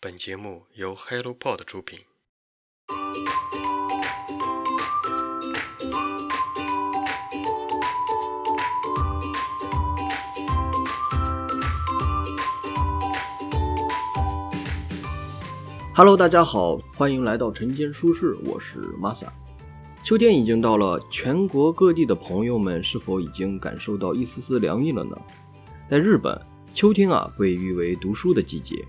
本节目由 HelloPod 出品。Hello，大家好，欢迎来到晨间书室，我是 Masa。秋天已经到了，全国各地的朋友们是否已经感受到一丝丝凉意了呢？在日本，秋天啊被誉为读书的季节，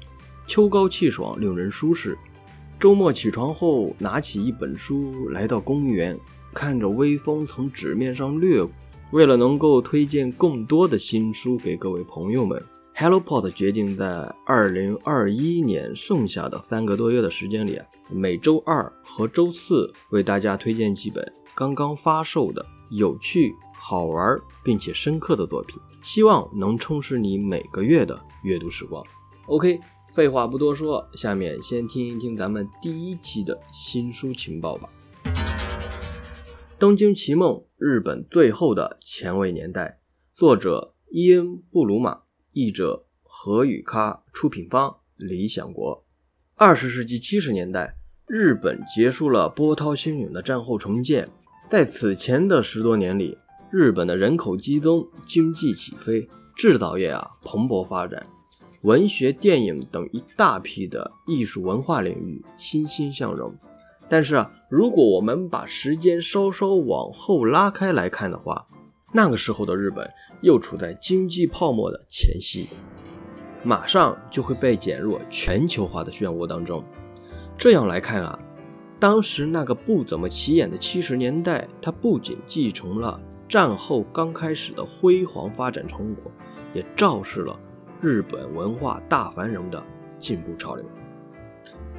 秋高气爽，令人舒适。周末起床后，拿起一本书，来到公园，看着微风从纸面上掠过。为了能够推荐更多的新书给各位朋友们。HelloPod 决定在2021年剩下的三个多月的时间里，每周二和周四为大家推荐几本刚刚发售的有趣、好玩并且深刻的作品，希望能充实你每个月的阅读时光。OK，废话不多说，下面先听一听咱们第一期的新书情报吧。《东京奇梦》日本最后的前卫年代，作者伊恩·布鲁马。译者何宇咖，出品方理想国。二十世纪七十年代，日本结束了波涛汹涌的战后重建。在此前的十多年里，日本的人口激增，经济起飞，制造业啊蓬勃发展，文学、电影等一大批的艺术文化领域欣欣向荣。但是啊，如果我们把时间稍稍往后拉开来看的话，那个时候的日本又处在经济泡沫的前夕，马上就会被卷入全球化的漩涡当中。这样来看啊，当时那个不怎么起眼的七十年代，它不仅继承了战后刚开始的辉煌发展成果，也昭示了日本文化大繁荣的进步潮流。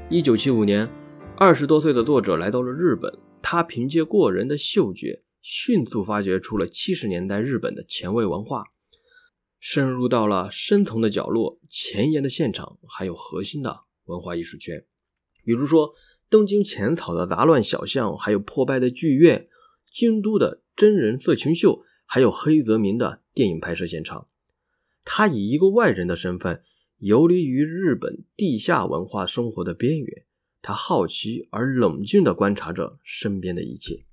一九七五年，二十多岁的作者来到了日本，他凭借过人的嗅觉。迅速发掘出了七十年代日本的前卫文化，深入到了深层的角落、前沿的现场，还有核心的文化艺术圈。比如说，东京浅草的杂乱小巷，还有破败的剧院；京都的真人色情秀，还有黑泽明的电影拍摄现场。他以一个外人的身份游离于日本地下文化生活的边缘，他好奇而冷静地观察着身边的一切。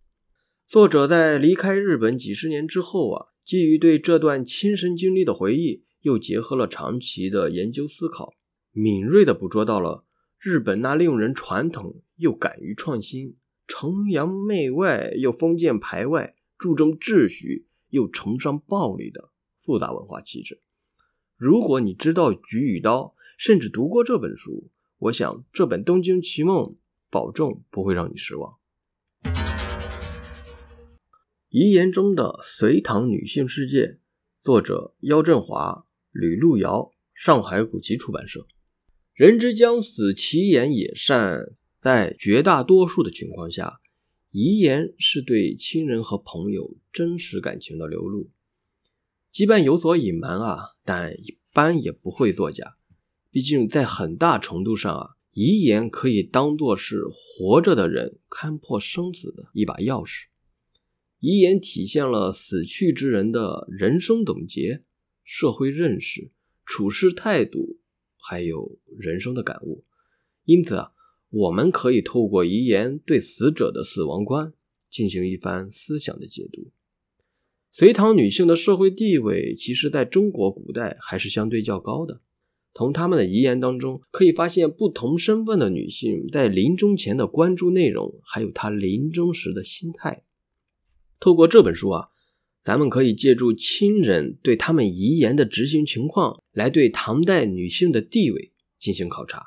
作者在离开日本几十年之后啊，基于对这段亲身经历的回忆，又结合了长期的研究思考，敏锐地捕捉到了日本那令人传统又敢于创新、崇洋媚外又封建排外、注重秩序又崇尚暴力的复杂文化气质。如果你知道《菊与刀》，甚至读过这本书，我想这本《东京奇梦》保证不会让你失望。遗言中的隋唐女性世界，作者姚振华、吕路遥，上海古籍出版社。人之将死，其言也善。在绝大多数的情况下，遗言是对亲人和朋友真实感情的流露，即便有所隐瞒啊，但一般也不会作假。毕竟在很大程度上啊，遗言可以当做是活着的人看破生死的一把钥匙。遗言体现了死去之人的人生总结、社会认识、处事态度，还有人生的感悟。因此啊，我们可以透过遗言对死者的死亡观进行一番思想的解读。隋唐女性的社会地位，其实在中国古代还是相对较高的。从他们的遗言当中，可以发现不同身份的女性在临终前的关注内容，还有她临终时的心态。透过这本书啊，咱们可以借助亲人对他们遗言的执行情况，来对唐代女性的地位进行考察。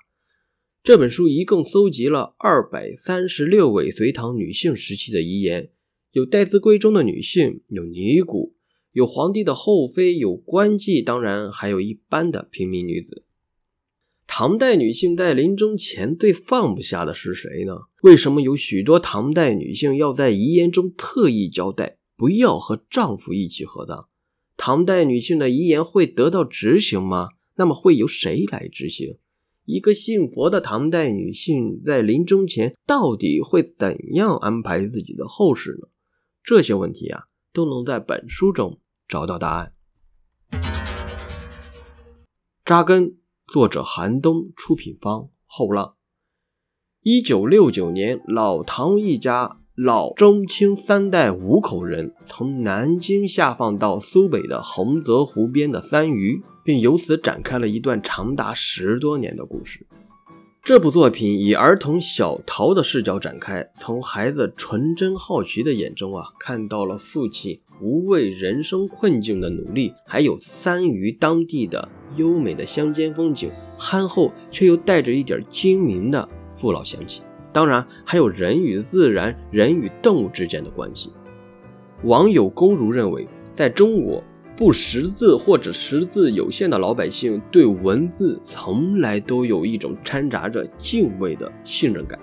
这本书一共搜集了二百三十六位隋唐女性时期的遗言，有待字闺中的女性，有尼姑，有皇帝的后妃，有官妓，当然还有一般的平民女子。唐代女性在临终前最放不下的是谁呢？为什么有许多唐代女性要在遗言中特意交代不要和丈夫一起合葬？唐代女性的遗言会得到执行吗？那么会由谁来执行？一个信佛的唐代女性在临终前到底会怎样安排自己的后事呢？这些问题啊，都能在本书中找到答案。扎根。作者韩东，出品方后浪。一九六九年，老唐一家老中青三代五口人从南京下放到苏北的洪泽湖边的三余，并由此展开了一段长达十多年的故事。这部作品以儿童小桃的视角展开，从孩子纯真好奇的眼中啊，看到了父亲无畏人生困境的努力，还有三余当地的优美的乡间风景，憨厚却又带着一点精明的父老乡亲。当然，还有人与自然、人与动物之间的关系。网友公如认为，在中国。不识字或者识字有限的老百姓对文字从来都有一种掺杂着敬畏的信任感。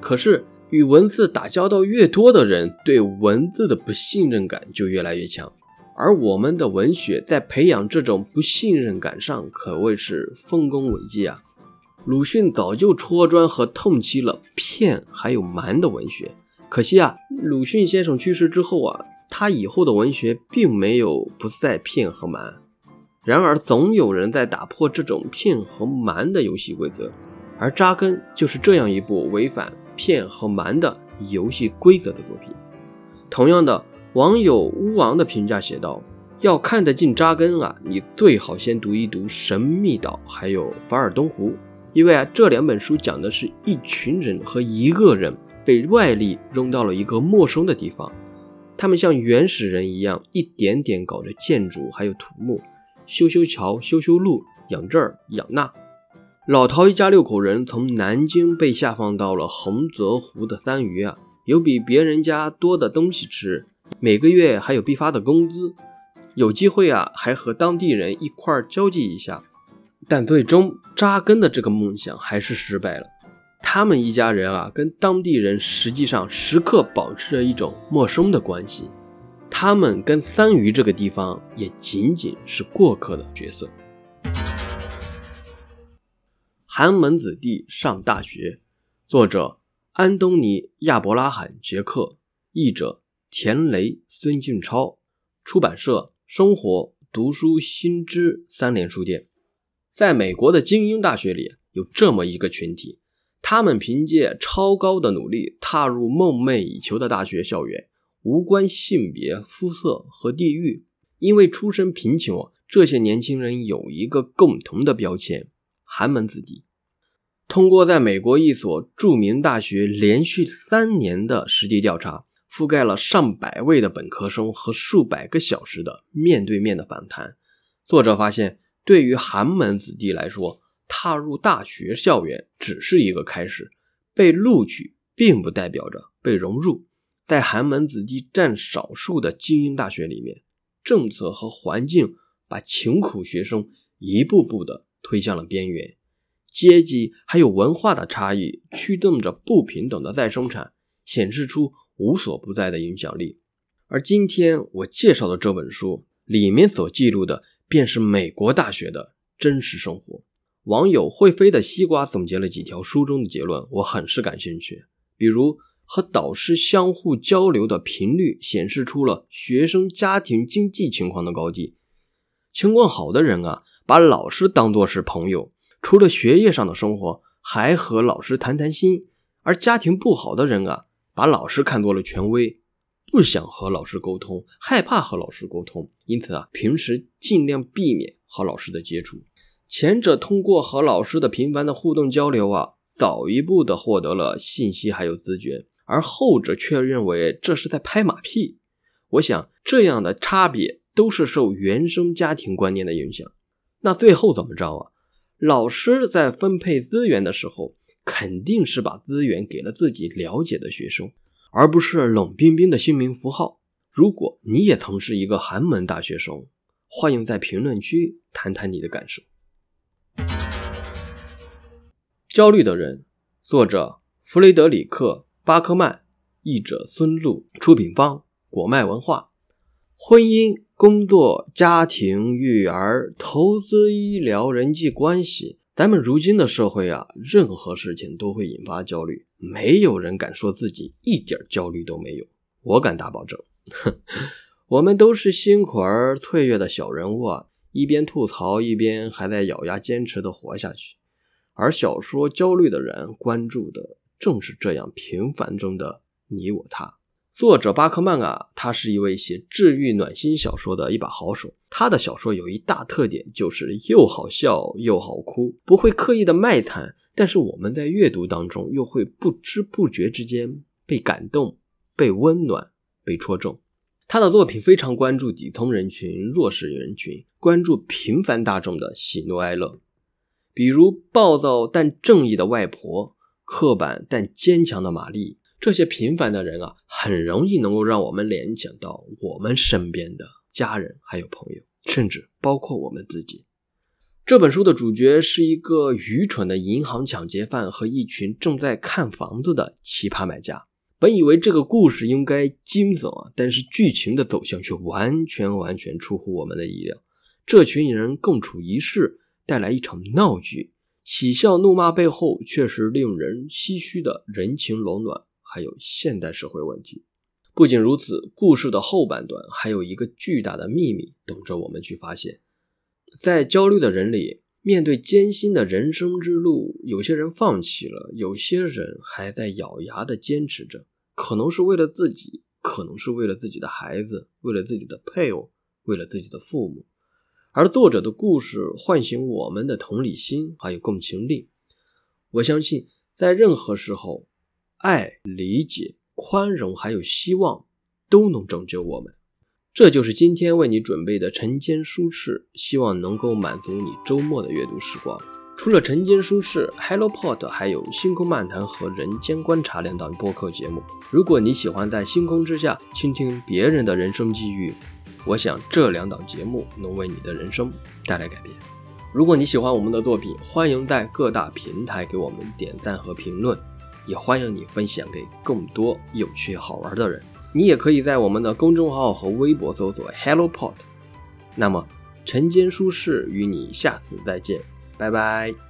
可是与文字打交道越多的人，对文字的不信任感就越来越强。而我们的文学在培养这种不信任感上可谓是丰功伟绩啊！鲁迅早就戳穿和痛击了骗还有瞒的文学，可惜啊，鲁迅先生去世之后啊。他以后的文学并没有不再骗和瞒，然而总有人在打破这种骗和瞒的游戏规则，而扎根就是这样一部违反骗和瞒的游戏规则的作品。同样的，网友巫王的评价写道：“要看得进扎根啊，你最好先读一读《神秘岛》还有《法尔东湖》，因为啊这两本书讲的是一群人和一个人被外力扔到了一个陌生的地方。”他们像原始人一样，一点点搞着建筑，还有土木，修修桥，修修路，养这儿养那。老陶一家六口人从南京被下放到了洪泽湖的三余啊，有比别人家多的东西吃，每个月还有必发的工资，有机会啊，还和当地人一块儿交际一下。但最终扎根的这个梦想还是失败了。他们一家人啊，跟当地人实际上时刻保持着一种陌生的关系。他们跟三余这个地方也仅仅是过客的角色。寒门子弟上大学，作者安东尼·亚伯拉罕·杰克，译者田雷、孙静超，出版社生活读书新知三联书店。在美国的精英大学里，有这么一个群体。他们凭借超高的努力踏入梦寐以求的大学校园，无关性别、肤色和地域。因为出身贫穷，这些年轻人有一个共同的标签——寒门子弟。通过在美国一所著名大学连续三年的实地调查，覆盖了上百位的本科生和数百个小时的面对面的访谈，作者发现，对于寒门子弟来说，踏入大学校园只是一个开始，被录取并不代表着被融入。在寒门子弟占少数的精英大学里面，政策和环境把穷苦学生一步步的推向了边缘，阶级还有文化的差异驱动着不平等的再生产，显示出无所不在的影响力。而今天我介绍的这本书里面所记录的，便是美国大学的真实生活。网友会飞的西瓜总结了几条书中的结论，我很是感兴趣。比如，和导师相互交流的频率显示出了学生家庭经济情况的高低。情况好的人啊，把老师当作是朋友，除了学业上的生活，还和老师谈谈心；而家庭不好的人啊，把老师看作了权威，不想和老师沟通，害怕和老师沟通，因此啊，平时尽量避免和老师的接触。前者通过和老师的频繁的互动交流啊，早一步的获得了信息还有资源，而后者却认为这是在拍马屁。我想这样的差别都是受原生家庭观念的影响。那最后怎么着啊？老师在分配资源的时候，肯定是把资源给了自己了解的学生，而不是冷冰冰的姓名符号。如果你也曾是一个寒门大学生，欢迎在评论区谈谈你的感受。焦虑的人，作者弗雷德里克·巴克曼，译者孙路，出品方果麦文化。婚姻、工作、家庭、育儿、投资、医疗、人际关系，咱们如今的社会啊，任何事情都会引发焦虑，没有人敢说自己一点焦虑都没有。我敢打保证，我们都是辛苦而脆弱的小人物啊。一边吐槽，一边还在咬牙坚持的活下去。而小说焦虑的人关注的正是这样平凡中的你我他。作者巴克曼啊，他是一位写治愈暖心小说的一把好手。他的小说有一大特点，就是又好笑又好哭，不会刻意的卖惨，但是我们在阅读当中又会不知不觉之间被感动、被温暖、被戳中。他的作品非常关注底层人群、弱势人群，关注平凡大众的喜怒哀乐，比如暴躁但正义的外婆，刻板但坚强的玛丽。这些平凡的人啊，很容易能够让我们联想到我们身边的家人，还有朋友，甚至包括我们自己。这本书的主角是一个愚蠢的银行抢劫犯和一群正在看房子的奇葩买家。本以为这个故事应该惊悚啊，但是剧情的走向却完全完全出乎我们的意料。这群人共处一室，带来一场闹剧，喜笑怒骂背后却是令人唏嘘的人情冷暖。还有现代社会问题。不仅如此，故事的后半段还有一个巨大的秘密等着我们去发现。在焦虑的人里，面对艰辛的人生之路，有些人放弃了，有些人还在咬牙的坚持着。可能是为了自己，可能是为了自己的孩子，为了自己的配偶，为了自己的父母。而作者的故事唤醒我们的同理心，还有共情力。我相信，在任何时候。爱、理解、宽容，还有希望，都能拯救我们。这就是今天为你准备的晨间舒适，希望能够满足你周末的阅读时光。除了晨间舒适，HelloPod 还有星空漫谈和人间观察两档播客节目。如果你喜欢在星空之下倾听别人的人生际遇，我想这两档节目能为你的人生带来改变。如果你喜欢我们的作品，欢迎在各大平台给我们点赞和评论。也欢迎你分享给更多有趣好玩的人。你也可以在我们的公众号和微博搜索 HelloPod。那么，晨间舒适与你下次再见，拜拜。